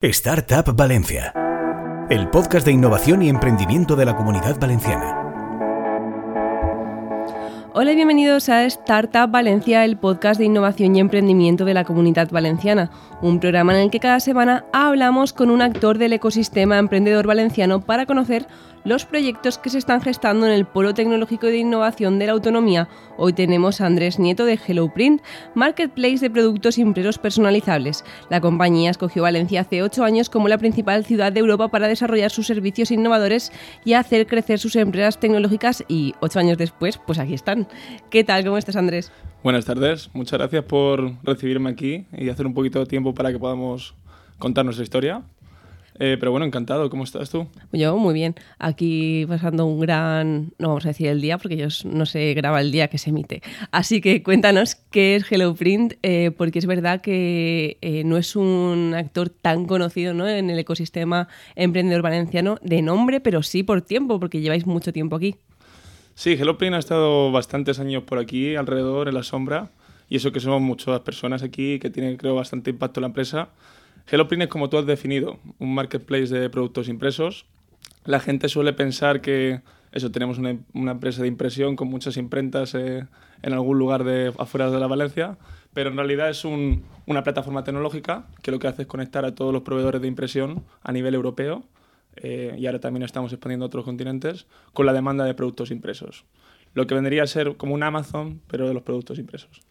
Startup Valencia, el podcast de innovación y emprendimiento de la comunidad valenciana. Hola y bienvenidos a Startup Valencia, el podcast de innovación y emprendimiento de la comunidad valenciana, un programa en el que cada semana hablamos con un actor del ecosistema emprendedor valenciano para conocer los proyectos que se están gestando en el Polo Tecnológico de Innovación de la Autonomía. Hoy tenemos a Andrés Nieto de HelloPrint, marketplace de productos impresos personalizables. La compañía escogió Valencia hace ocho años como la principal ciudad de Europa para desarrollar sus servicios innovadores y hacer crecer sus empresas tecnológicas y ocho años después, pues aquí están. ¿Qué tal? ¿Cómo estás, Andrés? Buenas tardes, muchas gracias por recibirme aquí y hacer un poquito de tiempo para que podamos contar nuestra historia. Eh, pero bueno, encantado. ¿Cómo estás tú? Yo muy bien. Aquí pasando un gran, no vamos a decir el día porque yo no se graba el día que se emite. Así que cuéntanos qué es HelloPrint, eh, porque es verdad que eh, no es un actor tan conocido ¿no? en el ecosistema emprendedor valenciano de nombre, pero sí por tiempo, porque lleváis mucho tiempo aquí. Sí, HelloPrint ha estado bastantes años por aquí, alrededor, en la sombra, y eso que somos muchas personas aquí que tienen, creo, bastante impacto en la empresa. HelloPrint es como tú has definido, un marketplace de productos impresos. La gente suele pensar que eso tenemos una, una empresa de impresión con muchas imprentas eh, en algún lugar de afuera de la Valencia, pero en realidad es un, una plataforma tecnológica que lo que hace es conectar a todos los proveedores de impresión a nivel europeo eh, y ahora también estamos expandiendo a otros continentes con la demanda de productos impresos. Lo que vendría a ser como un Amazon, pero de los productos impresos.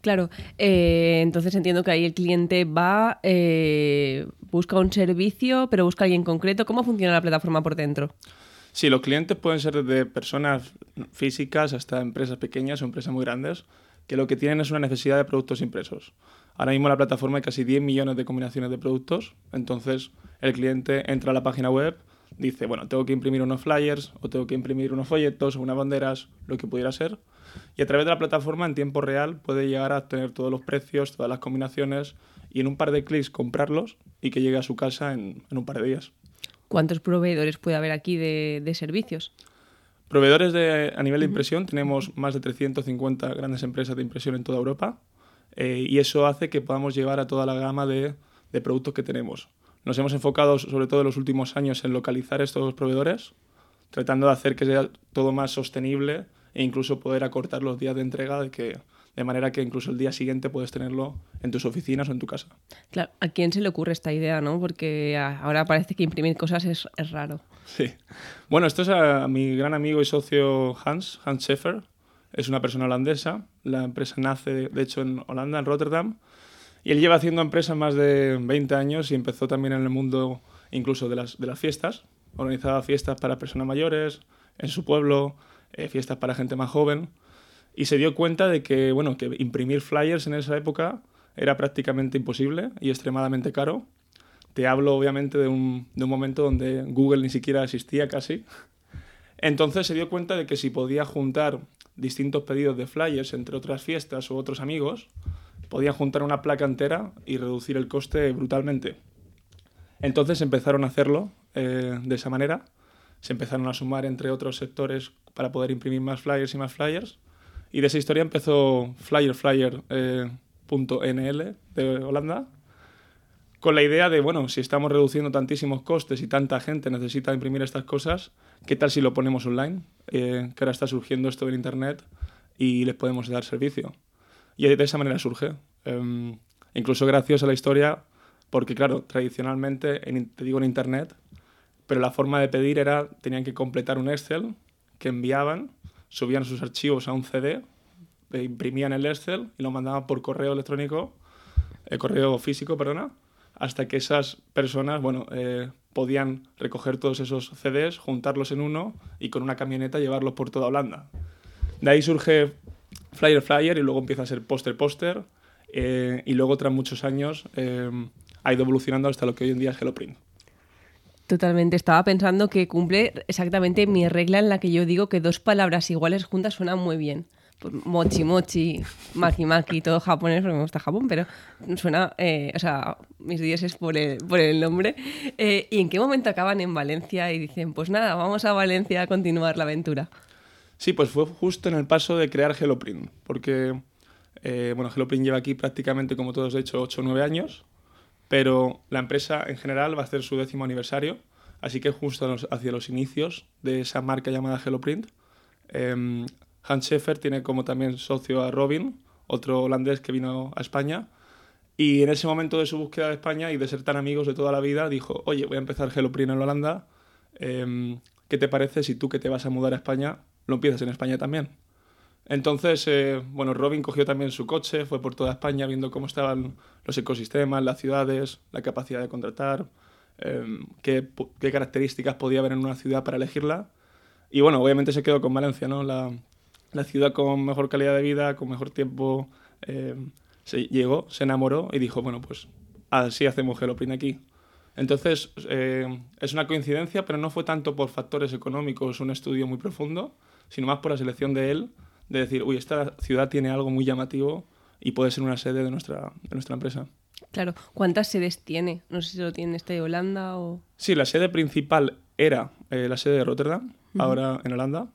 Claro, eh, entonces entiendo que ahí el cliente va, eh, busca un servicio, pero busca alguien concreto. ¿Cómo funciona la plataforma por dentro? Sí, los clientes pueden ser desde personas físicas hasta empresas pequeñas o empresas muy grandes, que lo que tienen es una necesidad de productos impresos. Ahora mismo en la plataforma hay casi 10 millones de combinaciones de productos, entonces el cliente entra a la página web, dice, bueno, tengo que imprimir unos flyers o tengo que imprimir unos folletos o unas banderas, lo que pudiera ser, y a través de la plataforma en tiempo real puede llegar a tener todos los precios, todas las combinaciones y en un par de clics comprarlos y que llegue a su casa en, un par de días. ¿Cuántos proveedores puede haber aquí de, servicios? Proveedores de, a nivel de impresión tenemos más de 350 grandes empresas de impresión en toda Europa eh, y eso hace que podamos llevar a toda la gama de, de productos que tenemos. Nos hemos enfocado sobre todo en los últimos años en localizar estos proveedores, tratando de hacer que sea todo más sostenible e incluso poder acortar los días de entrega de que de manera que incluso el día siguiente puedes tenerlo en tus oficinas o en tu casa. Claro, ¿a quién se le ocurre esta idea, no? Porque ahora parece que imprimir cosas es, es raro. Sí. Bueno, esto es a, mi gran amigo y socio Hans, Hans Scheffer. Es una persona holandesa. La empresa nace, de hecho, en Holanda, en Rotterdam. Y él lleva haciendo empresa más de 20 años y empezó también en el mundo incluso de las, de las fiestas. Organizaba fiestas para personas mayores en su pueblo, eh, fiestas para gente más joven, y se dio cuenta de que, bueno, que imprimir flyers en esa época era prácticamente imposible y extremadamente caro. Te hablo obviamente de un, de un momento donde Google ni siquiera existía casi. Entonces se dio cuenta de que si podía juntar distintos pedidos de flyers entre otras fiestas o otros amigos, podía juntar una placa entera y reducir el coste brutalmente. Entonces empezaron a hacerlo eh, de esa manera se empezaron a sumar entre otros sectores para poder imprimir más flyers y más flyers. Y de esa historia empezó FlyerFlyer.nl eh, de Holanda, con la idea de, bueno, si estamos reduciendo tantísimos costes y tanta gente necesita imprimir estas cosas, ¿qué tal si lo ponemos online? Eh, que ahora está surgiendo esto en Internet y les podemos dar servicio. Y de esa manera surge. Em, incluso gracias a la historia, porque claro, tradicionalmente, te digo en Internet, pero la forma de pedir era, tenían que completar un Excel que enviaban, subían sus archivos a un CD, imprimían el Excel y lo mandaban por correo electrónico, el eh, correo físico, perdona, hasta que esas personas, bueno, eh, podían recoger todos esos CDs, juntarlos en uno y con una camioneta llevarlos por toda Holanda. De ahí surge Flyer Flyer y luego empieza a ser Poster Poster eh, y luego tras muchos años ha ido evolucionando hasta lo que hoy en día es HelloPrint. Totalmente. Estaba pensando que cumple exactamente mi regla en la que yo digo que dos palabras iguales juntas suenan muy bien. Pues mochi mochi, maki maki, todo japonés, porque me gusta Japón, pero suena, eh, o sea, mis es por el, por el nombre. Eh, ¿Y en qué momento acaban en Valencia y dicen, pues nada, vamos a Valencia a continuar la aventura? Sí, pues fue justo en el paso de crear HelloPrint, porque, eh, bueno, HelloPrint lleva aquí prácticamente, como todos he dicho, 8 o 9 años pero la empresa en general va a hacer su décimo aniversario, así que justo hacia los inicios de esa marca llamada HelloPrint, eh, Hans Scheffer tiene como también socio a Robin, otro holandés que vino a España, y en ese momento de su búsqueda de España y de ser tan amigos de toda la vida, dijo, oye, voy a empezar HelloPrint en Holanda, eh, ¿qué te parece si tú que te vas a mudar a España lo empiezas en España también? Entonces, eh, bueno, Robin cogió también su coche, fue por toda España viendo cómo estaban los ecosistemas, las ciudades, la capacidad de contratar, em, qué, características podía haber en una ciudad para elegirla. Y bueno, obviamente se quedó con Valencia, ¿no? La, ciudad con mejor calidad de vida, con mejor tiempo. Em, se llegó, se enamoró y dijo, bueno, pues así hacemos Heloprin aquí. Entonces, eh, es una coincidencia, pero no fue tanto por factores económicos, un estudio muy profundo, sino más por la selección de él de decir, uy, esta ciudad tiene algo muy llamativo y puede ser una sede de nuestra, de nuestra empresa. Claro, ¿cuántas sedes tiene? No sé si lo tiene este de Holanda o... Sí, la sede principal era eh, la sede de Rotterdam, ahora en Holanda.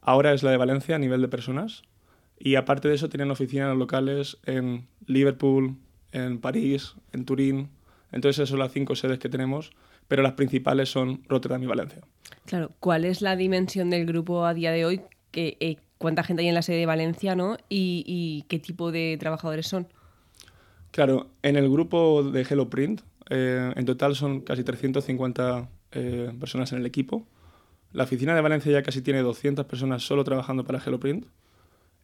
Ahora es la de Valencia a nivel de personas. Y aparte de eso, tienen oficinas locales en Liverpool, en París, en Turín. Entonces, esas son las cinco sedes que tenemos, pero las principales son Rotterdam y Valencia. Claro, ¿cuál es la dimensión del grupo a día de hoy? que eh, cuánta gente hay en la sede de Valencia, ¿no? Y, qué tipo de trabajadores son. Claro, en el grupo de HelloPrint, eh, en total son casi 350 eh, personas en el equipo. La oficina de Valencia ya casi tiene 200 personas solo trabajando para HelloPrint.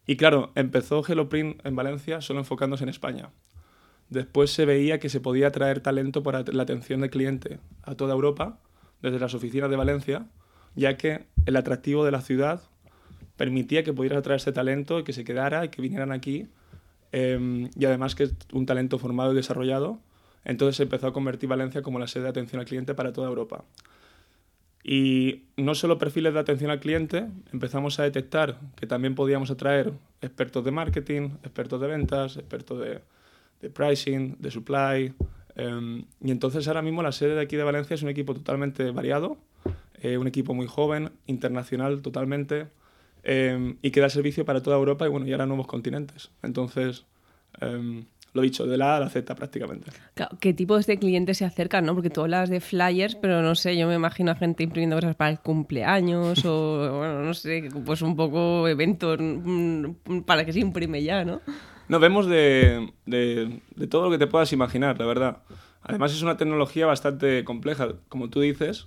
Y claro, empezó HelloPrint en Valencia solo enfocándose en España. Después se veía que se podía traer talento para la atención del cliente a toda Europa, desde las oficinas de Valencia, ya que el atractivo de la ciudad permitía que pudieras atraer ese talento y que se quedara y que vinieran aquí. Em, y además que es un talento formado y desarrollado. Entonces se empezó a convertir Valencia como la sede de atención al cliente para toda Europa. Y no solo perfiles de atención al cliente, empezamos a detectar que también podíamos atraer expertos de marketing, expertos de ventas, expertos de, de pricing, de supply. Em, y entonces ahora mismo la sede de aquí de Valencia es un equipo totalmente variado, eh, un equipo muy joven, internacional totalmente, Em, y que da servicio para toda Europa y bueno, y ahora nuevos continentes. Entonces, eh, lo dicho, de la A a la Z prácticamente. ¿Qué tipos de clientes se acercan? ¿no? Porque tú hablas de flyers, pero no sé, yo me imagino a gente imprimiendo cosas para el cumpleaños o, bueno, no sé, pues un poco eventos mm, para que se imprime ya, ¿no? No, vemos de, de, de todo lo que te puedas imaginar, la verdad. Además es una tecnología bastante compleja, como tú dices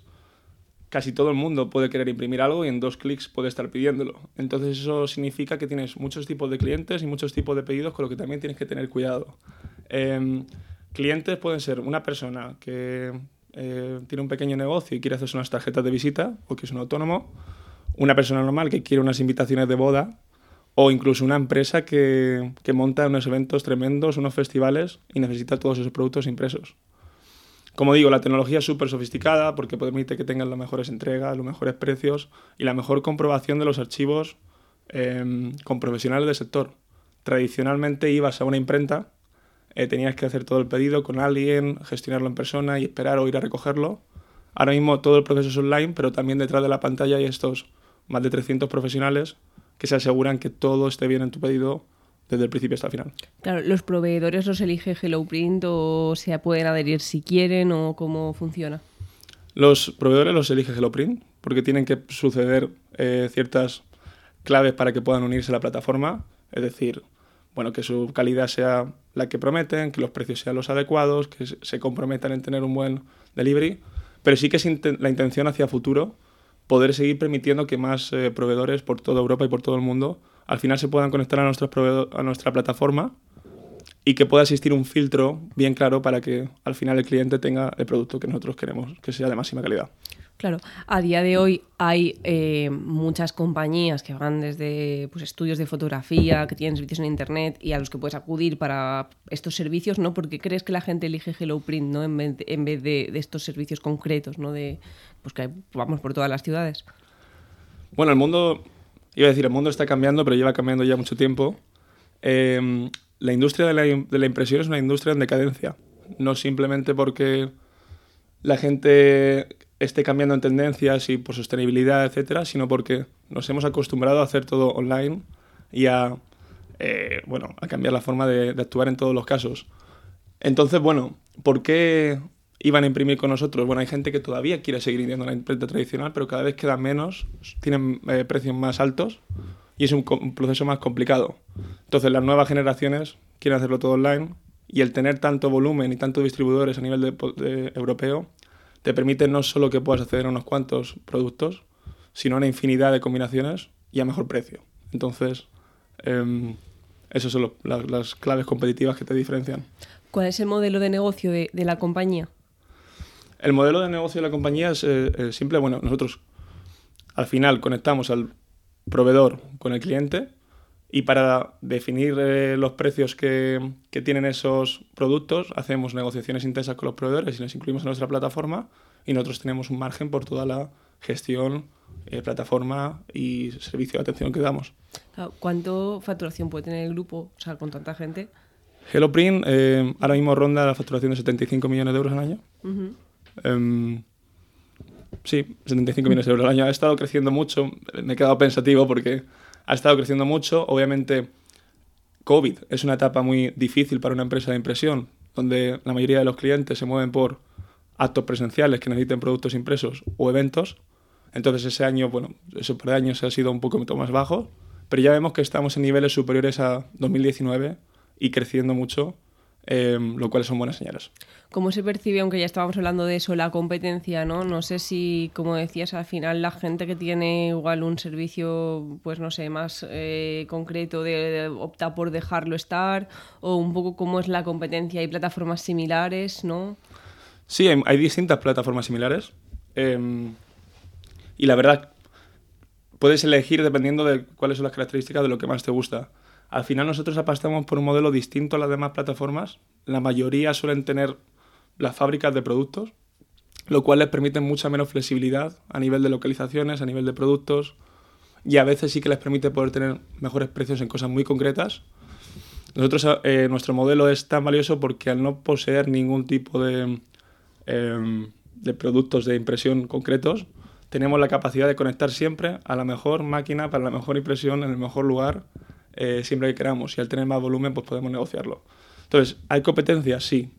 casi todo el mundo puede querer imprimir algo y en dos clics puede estar pidiéndolo. Entonces eso significa que tienes muchos tipos de clientes y muchos tipos de pedidos con lo que también tienes que tener cuidado. Em, clientes pueden ser una persona que eh, tiene un pequeño negocio y quiere hacerse unas tarjetas de visita o que es un autónomo, una persona normal que quiere unas invitaciones de boda o incluso una empresa que, que monta unos eventos tremendos, unos festivales y necesita todos esos productos impresos. Como digo, la tecnología es súper sofisticada porque permite que tengan las mejores entregas, los mejores precios y la mejor comprobación de los archivos em, con profesionales del sector. Tradicionalmente ibas a una imprenta, eh, tenías que hacer todo el pedido con alguien, gestionarlo en persona y esperar o ir a recogerlo. Ahora mismo todo el proceso es online, pero también detrás de la pantalla hay estos más de 300 profesionales que se aseguran que todo esté bien en tu pedido desde el principio hasta el final. Claro, ¿los proveedores los elige HelloPrint o se pueden adherir si quieren o cómo funciona? Los proveedores los elige HelloPrint porque tienen que suceder eh, ciertas claves para que puedan unirse a la plataforma, es decir, bueno, que su calidad sea la que prometen, que los precios sean los adecuados, que se comprometan en tener un buen delivery, pero sí que es la intención hacia futuro poder seguir permitiendo que más eh, proveedores por toda Europa y por todo el mundo al final se puedan conectar a, nuestros a nuestra plataforma y que pueda existir un filtro bien claro para que al final el cliente tenga el producto que nosotros queremos, que sea de máxima calidad. Claro, a día de hoy hay eh, muchas compañías que van desde pues, estudios de fotografía, que tienen servicios en Internet y a los que puedes acudir para estos servicios, ¿no? Porque crees que la gente elige HelloPrint, ¿no? En vez de, en vez de, estos servicios concretos, ¿no? De, pues que vamos por todas las ciudades. Bueno, el mundo iba a decir, el mundo está cambiando, pero lleva cambiando ya mucho tiempo. Em, la industria de la, impresión es una industria en decadencia, no simplemente porque la gente esté cambiando en tendencias y por sostenibilidad, etcétera, sino porque nos hemos acostumbrado a hacer todo online y a, eh, bueno, a cambiar la forma de, actuar en todos los casos. Entonces, bueno, ¿por qué iban a imprimir con nosotros? Bueno, hay gente que todavía quiere seguir a la imprenta tradicional, pero cada vez quedan menos, tienen eh, precios más altos y es un, un, proceso más complicado. Entonces, las nuevas generaciones quieren hacerlo todo online y el tener tanto volumen y tantos distribuidores a nivel de, de, europeo te permite no solo que puedas acceder a unos cuantos productos, sino a una infinidad de combinaciones y a mejor precio. Entonces, eh, esas son lo, las, las, claves competitivas que te diferencian. ¿Cuál es el modelo de negocio de, de la compañía? El modelo de negocio de la compañía es eh, simple. Bueno, nosotros al final conectamos al proveedor con el cliente y para definir eh, los precios que, que, tienen esos productos hacemos negociaciones intensas con los proveedores y los incluimos en nuestra plataforma y nosotros tenemos un margen por toda la gestión, eh, plataforma y servicio de atención que damos. ¿Cuánto facturación puede tener el grupo o sea, con tanta gente? HelloPrint eh, ahora mismo ronda la facturación de 75 millones de euros al año. Uh -huh. Um, sí, 75 millones de euros al año. Ha estado creciendo mucho. Me he quedado pensativo porque ha estado creciendo mucho. Obviamente, COVID es una etapa muy difícil para una empresa de impresión, donde la mayoría de los clientes se mueven por actos presenciales que necesiten productos impresos o eventos. Entonces ese año, bueno, ese par de años ha sido un poco más bajo, pero ya vemos que estamos en niveles superiores a 2019 y creciendo mucho, eh, lo cual son buenas señales. ¿Cómo se percibe, aunque ya estábamos hablando de eso, la competencia? No, no sé si, como decías, al final la gente que tiene igual un servicio, pues no sé, más eh, concreto, de, de, opta por dejarlo estar, o un poco cómo es la competencia. ¿Hay plataformas similares, no? Sí, hay, hay distintas plataformas similares. Eh, y la verdad, puedes elegir dependiendo de cuáles son las características de lo que más te gusta. Al final nosotros apostamos por un modelo distinto a las demás plataformas. La mayoría suelen tener las fábricas de productos, lo cual les permite mucha menos flexibilidad a nivel de localizaciones, a nivel de productos, y a veces sí que les permite poder tener mejores precios en cosas muy concretas. Eh, nuestro modelo es tan valioso porque al no poseer ningún tipo de, eh, de productos de impresión concretos, tenemos la capacidad de conectar siempre a la mejor máquina para la mejor impresión en el mejor lugar eh, siempre que queramos y al tener más volumen pues podemos negociarlo. Entonces, ¿hay competencia? Sí,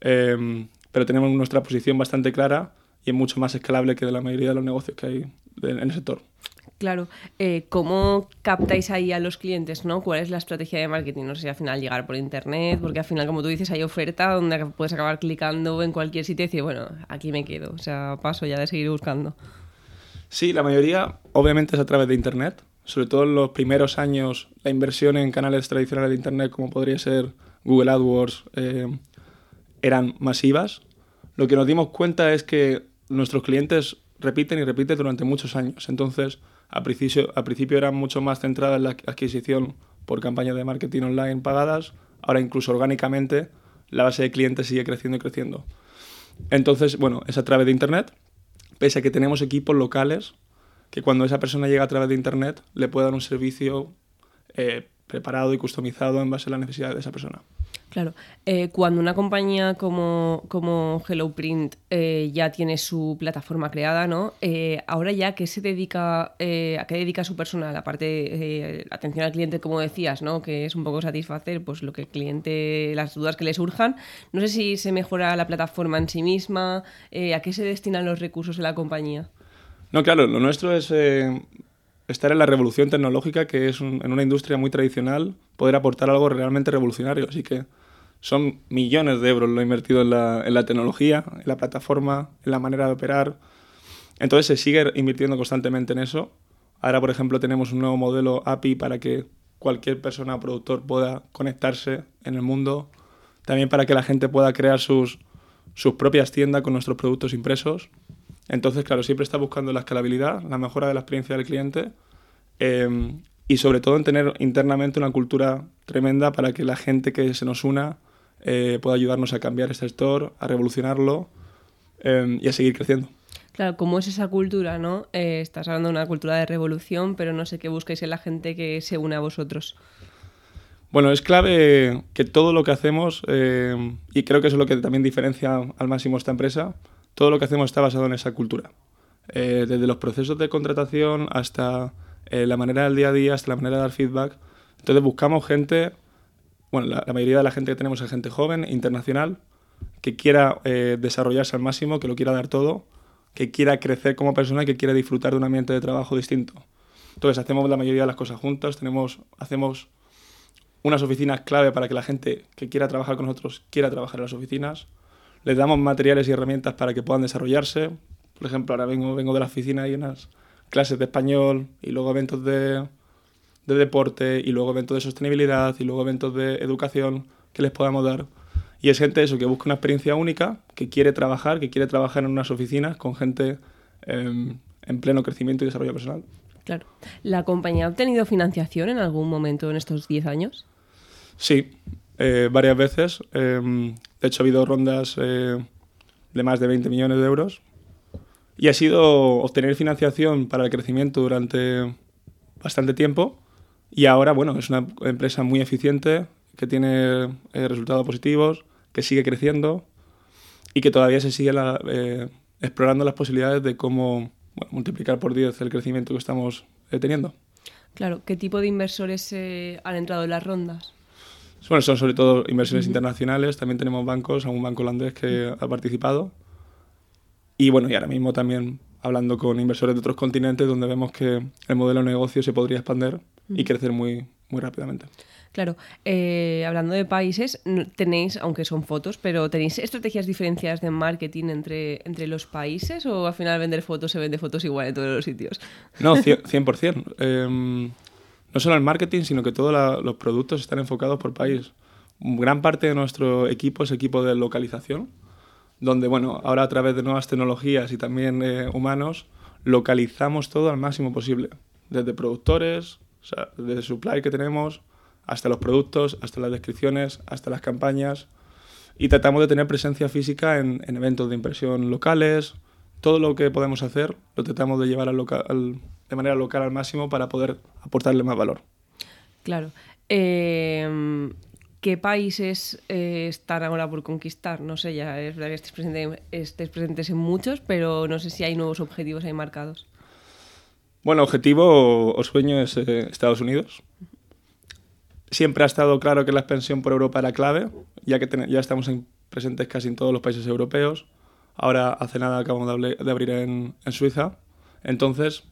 eh, pero tenemos nuestra posición bastante clara y es mucho más escalable que de la mayoría de los negocios que hay en el sector. Claro, eh, ¿cómo captáis ahí a los clientes? ¿no? ¿Cuál es la estrategia de marketing? No sé si al final llegar por internet, porque al final, como tú dices, hay oferta donde puedes acabar clicando en cualquier sitio y decir, bueno, aquí me quedo, o sea, paso ya de seguir buscando. Sí, la mayoría obviamente es a través de Internet. Sobre todo en los primeros años, la inversión en canales tradicionales de Internet, como podría ser Google AdWords, eh, eran masivas. Lo que nos dimos cuenta es que nuestros clientes repiten y repiten durante muchos años. Entonces, al principio, al principio eran mucho más centradas en la adquisición por campañas de marketing online pagadas. Ahora, incluso orgánicamente, la base de clientes sigue creciendo y creciendo. Entonces, bueno, es a través de Internet pese a que tenemos equipos locales que cuando esa persona llega a través de Internet le puede dar un servicio eh, preparado y customizado en base a la necesidad de esa persona. Claro, eh, cuando una compañía como, como HelloPrint eh, ya tiene su plataforma creada, ¿no? Eh, ahora ya que se dedica, eh, a qué dedica su personal, aparte de atención al cliente, como decías, ¿no? Que es un poco satisfacer, pues lo que el cliente, las dudas que le surjan. No sé si se mejora la plataforma en sí misma, a qué se destinan los recursos de la compañía. No, claro, lo nuestro es estar en la revolución tecnológica, que es en una industria muy tradicional, poder aportar algo realmente revolucionario. Así que son millones de euros lo invertido en la, en la tecnología, en la plataforma, en la manera de operar. Entonces se sigue invirtiendo constantemente en eso. Ahora, por ejemplo, tenemos un nuevo modelo API para que cualquier persona o productor pueda conectarse en el mundo. También para que la gente pueda crear sus, sus propias tiendas con nuestros productos impresos. Entonces, claro, siempre está buscando la escalabilidad, la mejora de la experiencia del cliente eh, y sobre todo en tener internamente una cultura tremenda para que la gente que se nos una eh, pueda ayudarnos a cambiar este sector, a revolucionarlo eh, y a seguir creciendo. Claro, ¿cómo es esa cultura, no? Eh, estás hablando de una cultura de revolución, pero no sé qué buscáis en la gente que se une a vosotros. Bueno, es clave que todo lo que hacemos, eh, y creo que eso es lo que también diferencia al máximo esta empresa, todo lo que hacemos está basado en esa cultura. Eh, desde los procesos de contratación hasta eh, la manera del día a día, hasta la manera de dar feedback. Entonces buscamos gente bueno, la, mayoría de la gente que tenemos es gente joven, internacional, que quiera eh, desarrollarse al máximo, que lo quiera dar todo, que quiera crecer como persona y que quiera disfrutar de un ambiente de trabajo distinto. Entonces hacemos la mayoría de las cosas juntas, tenemos, hacemos unas oficinas clave para que la gente que quiera trabajar con nosotros quiera trabajar en las oficinas. Les damos materiales y herramientas para que puedan desarrollarse. Por ejemplo, ahora vengo, vengo de la oficina y unas clases de español y luego eventos de, de deporte y luego eventos de sostenibilidad y luego eventos de educación que les podamos dar. Y es gente eso que busca una experiencia única, que quiere trabajar, que quiere trabajar en unas oficinas con gente em, en pleno crecimiento y desarrollo personal. Claro. ¿La compañía ha obtenido financiación en algún momento en estos 10 años? Sí, eh, varias veces. Em, de hecho, ha habido rondas eh, de más de 20 millones de euros. Y ha sido obtener financiación para el crecimiento durante bastante tiempo y ahora, bueno, es una empresa muy eficiente, que tiene eh, resultados positivos, que sigue creciendo y que todavía se sigue eh, explorando las posibilidades de cómo multiplicar por 10 el crecimiento que estamos eh, teniendo. Claro, ¿qué tipo de inversores han entrado en las rondas? Bueno, son sobre todo inversiones internacionales, también tenemos bancos, algún banco holandés que ha participado. Y bueno, y ahora mismo también hablando con inversores de otros continentes donde vemos que el modelo de negocio se podría expandir y crecer muy, muy rápidamente. Claro, eh, hablando de países, tenéis, aunque son fotos, pero ¿tenéis estrategias diferenciadas de marketing entre, entre los países o al final vender fotos se vende fotos igual en todos los sitios? No, 100%. Em, no solo el marketing, sino que todos los productos están enfocados por país. Gran parte de nuestro equipo es equipo de localización, donde, bueno, ahora a través de nuevas tecnologías y también eh, humanos, localizamos todo al máximo posible. Desde productores, o sea, desde supply que tenemos, hasta los productos, hasta las descripciones, hasta las campañas. Y tratamos de tener presencia física en, eventos de impresión locales. Todo lo que podemos hacer lo tratamos de llevar al local, de manera local al máximo para poder aportarle más valor. Claro. Eh, ¿Qué países eh, están ahora por conquistar? No sé, ya es verdad que estés, presente, presentes en muchos, pero no sé si hay nuevos objetivos ahí marcados. Bueno, objetivo o sueño es eh, Estados Unidos. Siempre ha estado claro que la expansión por Europa era clave, ya que ya estamos presentes casi en todos los países europeos. Ahora, hace nada, acabamos de, abrir en, Suiza. Entonces,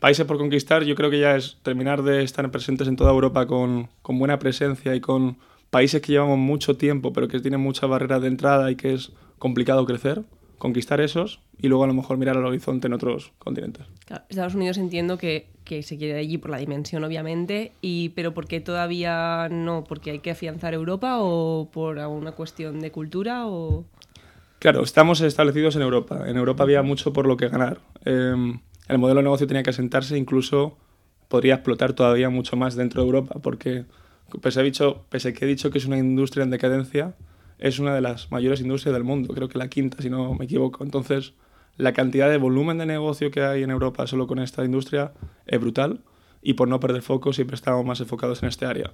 países por conquistar, yo creo que ya es terminar de estar presentes en toda Europa con, buena presencia y con países que llevamos mucho tiempo, pero que tienen muchas barreras de entrada y que es complicado crecer conquistar esos y luego a lo mejor mirar al horizonte en otros continentes. Estados Unidos entiendo que, que, se quiere allí por la dimensión, obviamente, y, pero ¿por qué todavía no? ¿Porque hay que afianzar Europa o por alguna cuestión de cultura? O... Claro, estamos establecidos en Europa. En Europa había mucho por lo que ganar. Em, el modelo de negocio tenía que asentarse, incluso podría explotar todavía mucho más dentro de Europa, porque pese a, dicho, pese que he dicho que es una industria en decadencia, es una de las mayores industrias del mundo, creo que la quinta, si no me equivoco. Entonces, la cantidad de volumen de negocio que hay en Europa solo con esta industria es brutal y por no perder foco siempre estamos más enfocados en este área.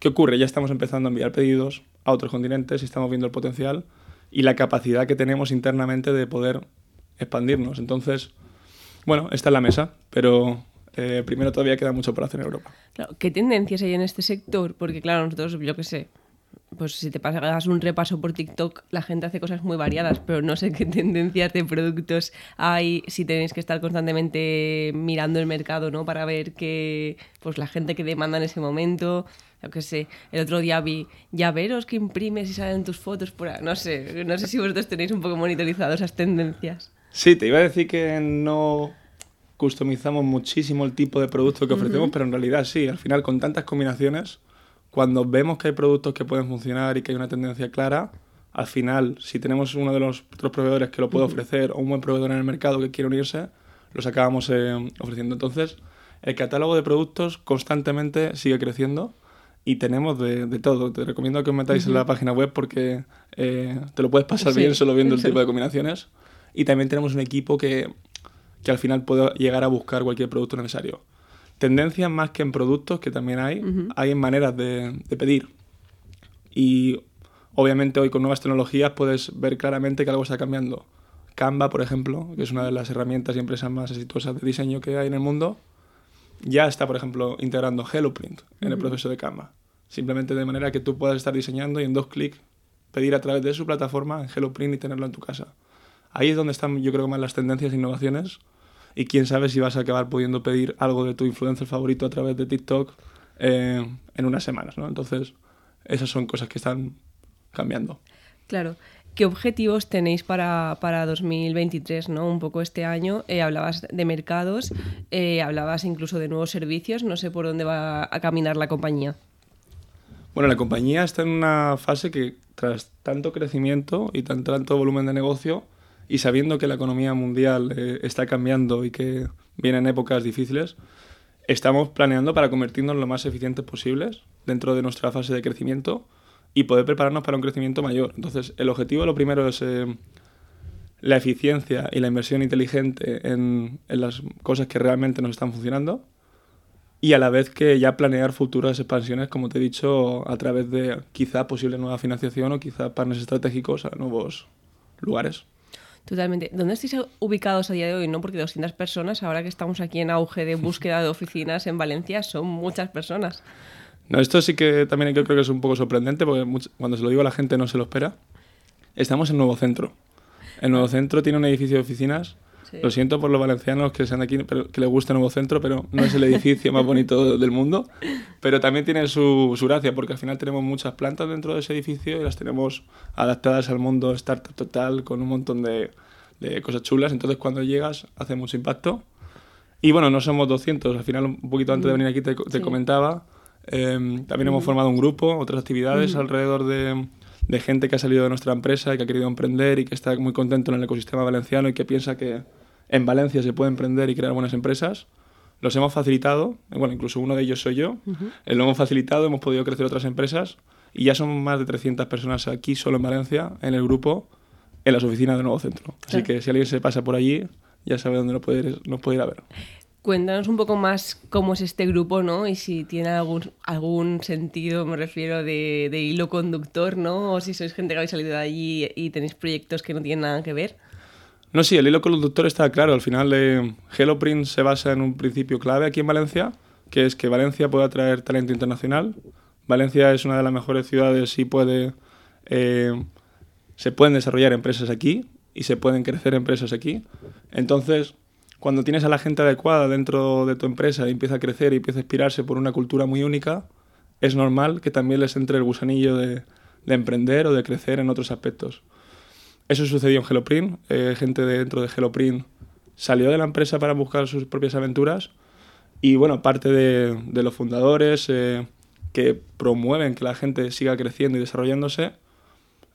¿Qué ocurre? Ya estamos empezando a enviar pedidos a otros continentes y estamos viendo el potencial y la capacidad que tenemos internamente de poder expandirnos. Entonces, bueno, está en la mesa, pero eh, primero todavía queda mucho por hacer en Europa. ¿Qué tendencias hay en este sector? Porque claro, nosotros, yo qué sé, pues si te pasas un repaso por TikTok, la gente hace cosas muy variadas, pero no sé qué tendencias de productos hay, si tenéis que estar constantemente mirando el mercado, ¿no? Para ver que, pues la gente que demanda en ese momento, yo qué sé, el otro día vi llaveros que imprimes y salen tus fotos por ahí, no sé, no sé si vosotros tenéis un poco monitorizado esas tendencias. Sí, te iba a decir que no customizamos muchísimo el tipo de producto que ofrecemos, pero en realidad sí, al final con tantas combinaciones cuando vemos que hay productos que pueden funcionar y que hay una tendencia clara, al final, si tenemos uno de los otros proveedores que lo puede ofrecer o un buen proveedor en el mercado que quiere unirse, los acabamos eh, ofreciendo. Entonces, el catálogo de productos constantemente sigue creciendo y tenemos de, todo. Te recomiendo que os metáis en la página web porque eh, te lo puedes pasar bien solo viendo el tipo de combinaciones. Y también tenemos un equipo que, que al final puede llegar a buscar cualquier producto necesario tendencias más que en productos, que también hay, hay en maneras de, pedir. Y obviamente hoy con nuevas tecnologías puedes ver claramente que algo está cambiando. Canva, por ejemplo, que es una de las herramientas y empresas más exitosas de diseño que hay en el mundo, ya está, por ejemplo, integrando HelloPrint en el proceso de Canva. Simplemente de manera que tú puedas estar diseñando y en dos clics pedir a través de su plataforma en HelloPrint y tenerlo en tu casa. Ahí es donde están, yo creo, más las tendencias e innovaciones. Y quién sabe si vas a acabar pudiendo pedir algo de tu influencer favorito a través de TikTok eh, en unas semanas, ¿no? Entonces, esas son cosas que están cambiando. Claro. ¿Qué objetivos tenéis para, para 2023, ¿no? Un poco este año. Eh, hablabas de mercados, eh, hablabas incluso de nuevos servicios. No sé por dónde va a caminar la compañía. Bueno, la compañía está en una fase que, tras tanto crecimiento y tan, tanto volumen de negocio, y sabiendo que la economía mundial eh, está cambiando y que vienen épocas difíciles, estamos planeando para convertirnos lo más eficientes posibles dentro de nuestra fase de crecimiento y poder prepararnos para un crecimiento mayor. Entonces, el objetivo lo primero es eh, la eficiencia y la inversión inteligente en, en, las cosas que realmente nos están funcionando y a la vez que ya planear futuras expansiones, como te he dicho, a través de quizá posible nueva financiación o quizá partners estratégicos a nuevos lugares. Totalmente. ¿Dónde estáis ubicados a día de hoy? No, porque 200 personas, ahora que estamos aquí en auge de búsqueda de oficinas en Valencia, son muchas personas. No, esto sí que también creo que es un poco sorprendente porque cuando se lo digo a la gente no se lo espera. Estamos en Nuevo Centro. El Nuevo Centro tiene un edificio de oficinas. Sí. Lo siento por los valencianos que sean aquí, pero que les guste Nuevo Centro, pero no es el edificio más bonito del mundo. Pero también tiene su, su, gracia porque al final tenemos muchas plantas dentro de ese edificio y las tenemos adaptadas al mundo startup total con un montón de, de cosas chulas. Entonces cuando llegas hace mucho impacto. Y bueno, no somos 200. Al final, un poquito antes de venir aquí te, te sí. comentaba eh, también hemos formado un grupo, otras actividades alrededor de, de, gente que ha salido de nuestra empresa y que ha querido emprender y que está muy contento en el ecosistema valenciano y que piensa que en Valencia se puede emprender y crear buenas empresas. Los hemos facilitado, bueno, incluso uno de ellos soy yo, uh -huh. lo hemos facilitado, hemos podido crecer otras empresas y ya son más de 300 personas aquí solo en Valencia, en el grupo, en las oficinas de Nuevo Centro. Así que si alguien se pasa por allí, ya sabe dónde nos puede ir, nos puede ir a ver. Cuéntanos un poco más cómo es este grupo, ¿no? Y si tiene algún, algún sentido, me refiero, de, de, hilo conductor, ¿no? O si sois gente que habéis salido de allí y tenéis proyectos que no tienen nada que ver. No, sí, el hilo conductor está claro. Al final, eh, HelloPrint se basa en un principio clave aquí en Valencia, que es que Valencia puede atraer talento internacional. Valencia es una de las mejores ciudades y puede, eh, se pueden desarrollar empresas aquí y se pueden crecer empresas aquí. Entonces, cuando tienes a la gente adecuada dentro de tu empresa y empieza a crecer y empieza a inspirarse por una cultura muy única, es normal que también les entre el gusanillo de, de emprender o de crecer en otros aspectos. Eso sucedió en HelloPrint. Eh, gente dentro de HelloPrint salió de la empresa para buscar sus propias aventuras y bueno, parte de, de los fundadores eh, que promueven que la gente siga creciendo y desarrollándose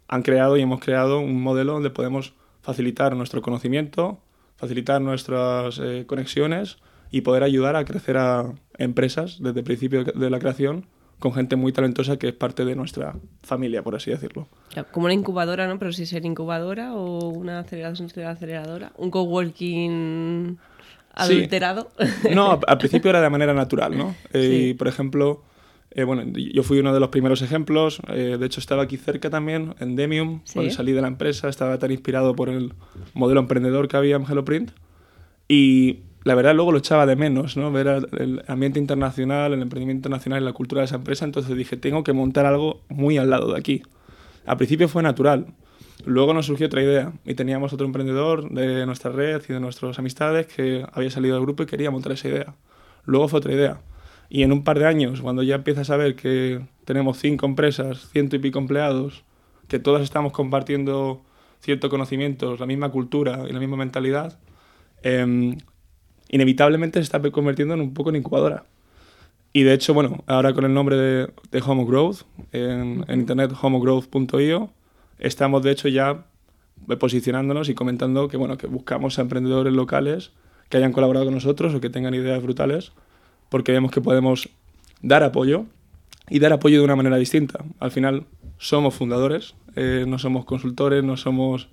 han creado y hemos creado un modelo donde podemos facilitar nuestro conocimiento, facilitar nuestras eh, conexiones y poder ayudar a crecer a empresas desde el principio de la creación con gente muy talentosa que es parte de nuestra familia, por así decirlo. Como una incubadora, ¿no? Pero si ser incubadora o una aceleradora, aceleradora, un coworking adulterado. Sí. No, al principio era de manera natural, ¿no? Eh, sí. por ejemplo, eh, bueno, yo fui uno de los primeros ejemplos. Eh, de hecho, estaba aquí cerca también, en Demium, ¿Sí? cuando salí de la empresa. Estaba tan inspirado por el modelo emprendedor que había en HelloPrint. Y la verdad, luego lo echaba de menos, ¿no? Ver el ambiente internacional, el emprendimiento internacional y la cultura de esa empresa. Entonces dije, tengo que montar algo muy al lado de aquí. Al principio fue natural. Luego nos surgió otra idea y teníamos otro emprendedor de nuestra red y de nuestras amistades que había salido del grupo y quería montar esa idea. Luego fue otra idea y en un par de años, cuando ya empiezas a ver que tenemos cinco empresas, ciento y pico empleados, que todas estamos compartiendo ciertos conocimientos, la misma cultura y la misma mentalidad, eh, inevitablemente se está convirtiendo en un poco en incubadora. Y de hecho, bueno, ahora con el nombre de, de Homo Growth, en, en internet homogrowth.io, estamos de hecho ya posicionándonos y comentando que, bueno, que buscamos a emprendedores locales que hayan colaborado con nosotros o que tengan ideas brutales porque vemos que podemos dar apoyo y dar apoyo de una manera distinta. Al final somos fundadores, eh, no somos consultores, no somos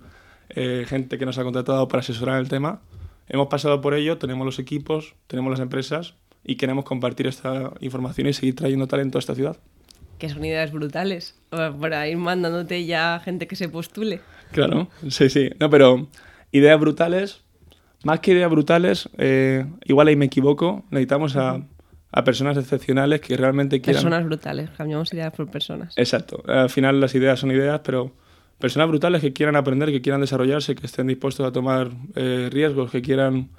eh, gente que nos ha contratado para asesorar el tema. Hemos pasado por ello, tenemos los equipos, tenemos las empresas y queremos compartir esta información y seguir trayendo talento a esta ciudad. Que son ideas brutales, para ir mandándote ya gente que se postule. Claro, sí, sí. No, pero ideas brutales más que ideas brutales, eh, igual ahí me equivoco, necesitamos a, a personas excepcionales que realmente quieran... Personas brutales, cambiamos ideas por personas. Exacto. Al final las ideas son ideas, pero personas brutales que quieran aprender, que quieran desarrollarse, que estén dispuestos a tomar eh, riesgos, que quieran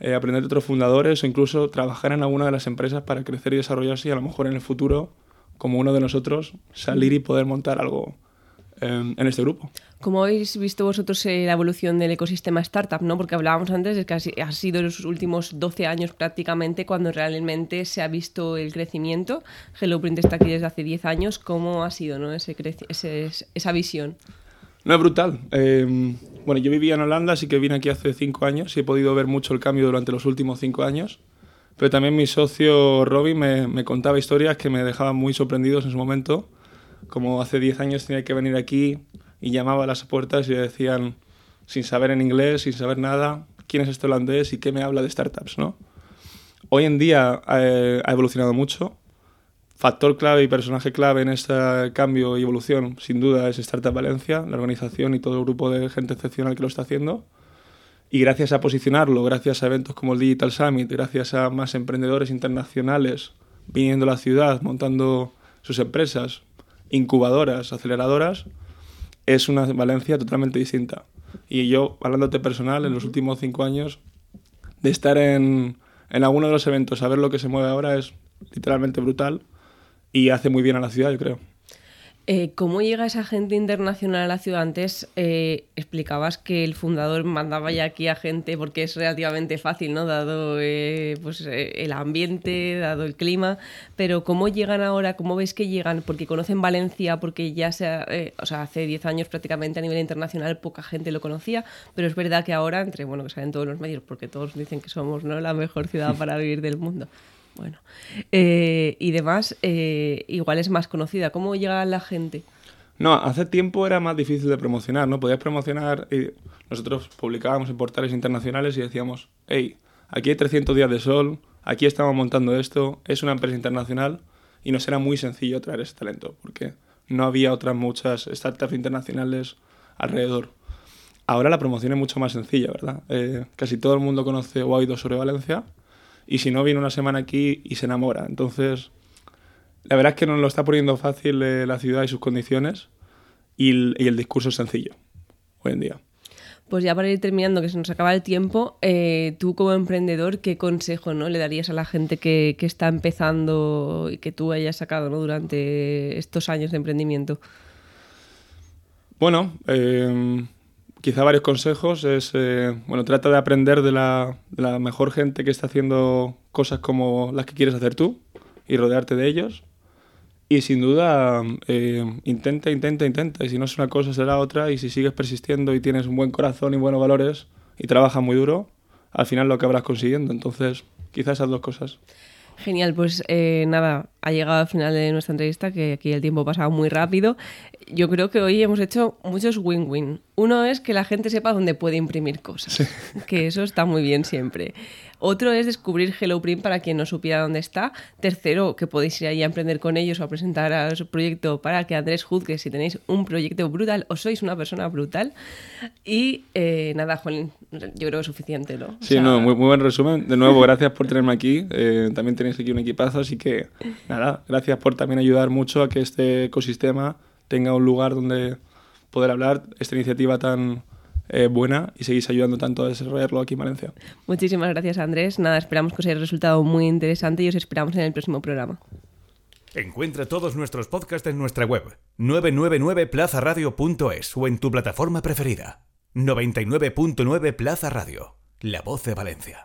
eh, aprender de otros fundadores o incluso trabajar en alguna de las empresas para crecer y desarrollarse y a lo mejor en el futuro, como uno de nosotros, salir y poder montar algo em, en este grupo. ¿Cómo habéis visto vosotros eh, la evolución del ecosistema startup? ¿no? Porque hablábamos antes de que ha sido en los últimos 12 años prácticamente cuando realmente se ha visto el crecimiento. HelloPrint está aquí desde hace 10 años. ¿Cómo ha sido ¿no? ese, ese esa visión? No, es brutal. Em, bueno, yo vivía en Holanda, así que vine aquí hace 5 años y he podido ver mucho el cambio durante los últimos 5 años. Pero también mi socio Robin me, me contaba historias que me dejaban muy sorprendidos en su momento. Como hace 10 años tenía que venir aquí y llamaba a las puertas y decían, sin saber en inglés, sin saber nada, quién es este holandés y qué me habla de startups, ¿no? Hoy en día eh, ha evolucionado mucho. Factor clave y personaje clave en este cambio y evolución, sin duda, es Startup Valencia, la organización y todo el grupo de gente excepcional que lo está haciendo. Y gracias a posicionarlo, gracias a eventos como el Digital Summit, gracias a más emprendedores internacionales viniendo a la ciudad, montando sus empresas, incubadoras, aceleradoras, es una Valencia totalmente distinta. Y yo, hablándote personal, en los últimos cinco años, de estar en, en alguno de los eventos a ver lo que se mueve ahora es literalmente brutal y hace muy bien a la ciudad, yo creo. Eh, ¿Cómo llega esa gente internacional a la ciudad? Antes eh, explicabas que el fundador mandaba ya aquí a gente porque es relativamente fácil, ¿no? Dado eh, pues, el ambiente, dado el clima. Pero ¿cómo llegan ahora? ¿Cómo ves que llegan? Porque conocen Valencia, porque ya se, o sea, hace 10 años prácticamente a nivel internacional poca gente lo conocía, pero es verdad que ahora, entre, bueno, que salen todos los medios, porque todos dicen que somos ¿no? la mejor ciudad para vivir del mundo. Bueno, eh, y demás, eh, igual es más conocida. ¿Cómo llega la gente? No, hace tiempo era más difícil de promocionar, ¿no? Podías promocionar y nosotros publicábamos en portales internacionales y decíamos, hey, aquí hay 300 días de sol, aquí estamos montando esto, es una empresa internacional y nos era muy sencillo traer ese talento porque no había otras muchas startups internacionales alrededor. Ahora la promoción es mucho más sencilla, ¿verdad? Eh, casi todo el mundo conoce o ha oído sobre Valencia y si no, viene una semana aquí y se enamora. Entonces, la verdad es que nos lo está poniendo fácil eh, la ciudad y sus condiciones y el, discurso es sencillo hoy en día. Pues ya para ir terminando, que se nos acaba el tiempo, eh, tú como emprendedor, ¿qué consejo ¿no? le darías a la gente que, que, está empezando y que tú hayas sacado ¿no? durante estos años de emprendimiento? Bueno, eh, quizá varios consejos es, eh, bueno, trata de aprender de la, mejor gente que está haciendo cosas como las que quieres hacer tú y rodearte de ellos. Y sin duda, eh, intenta, intenta, intenta. Y si no es una cosa, será otra. Y si sigues persistiendo y tienes un buen corazón y buenos valores y trabajas muy duro, al final lo acabarás consiguiendo. Entonces, quizás esas dos cosas. Genial, pues eh, nada, ha llegado al final de nuestra entrevista, que aquí el tiempo ha pasado muy rápido. Yo creo que hoy hemos hecho muchos win-win. Uno es que la gente sepa dónde puede imprimir cosas, que eso está muy bien siempre. Otro es descubrir HelloPrint para quien no supiera dónde está. Tercero, que podéis ir ahí a emprender con ellos o a presentar a su proyecto para que Andrés juzgue si tenéis un proyecto brutal o sois una persona brutal. Y eh, nada, Juan, yo creo que es suficiente, ¿no? Sí, no, muy, buen resumen. De nuevo, gracias por tenerme aquí. Eh, también tenéis aquí un equipazo, así que nada, gracias por también ayudar mucho a que este ecosistema tenga un lugar donde poder hablar esta iniciativa tan eh, buena y seguís ayudando tanto a desarrollarlo aquí en Valencia. Muchísimas gracias, Andrés. Nada, esperamos que os haya resultado muy interesante y os esperamos en el próximo programa. Encuentra todos nuestros podcasts en nuestra web 999plazaradio.es o en tu plataforma preferida. 99.9 Plaza Radio, la voz de Valencia.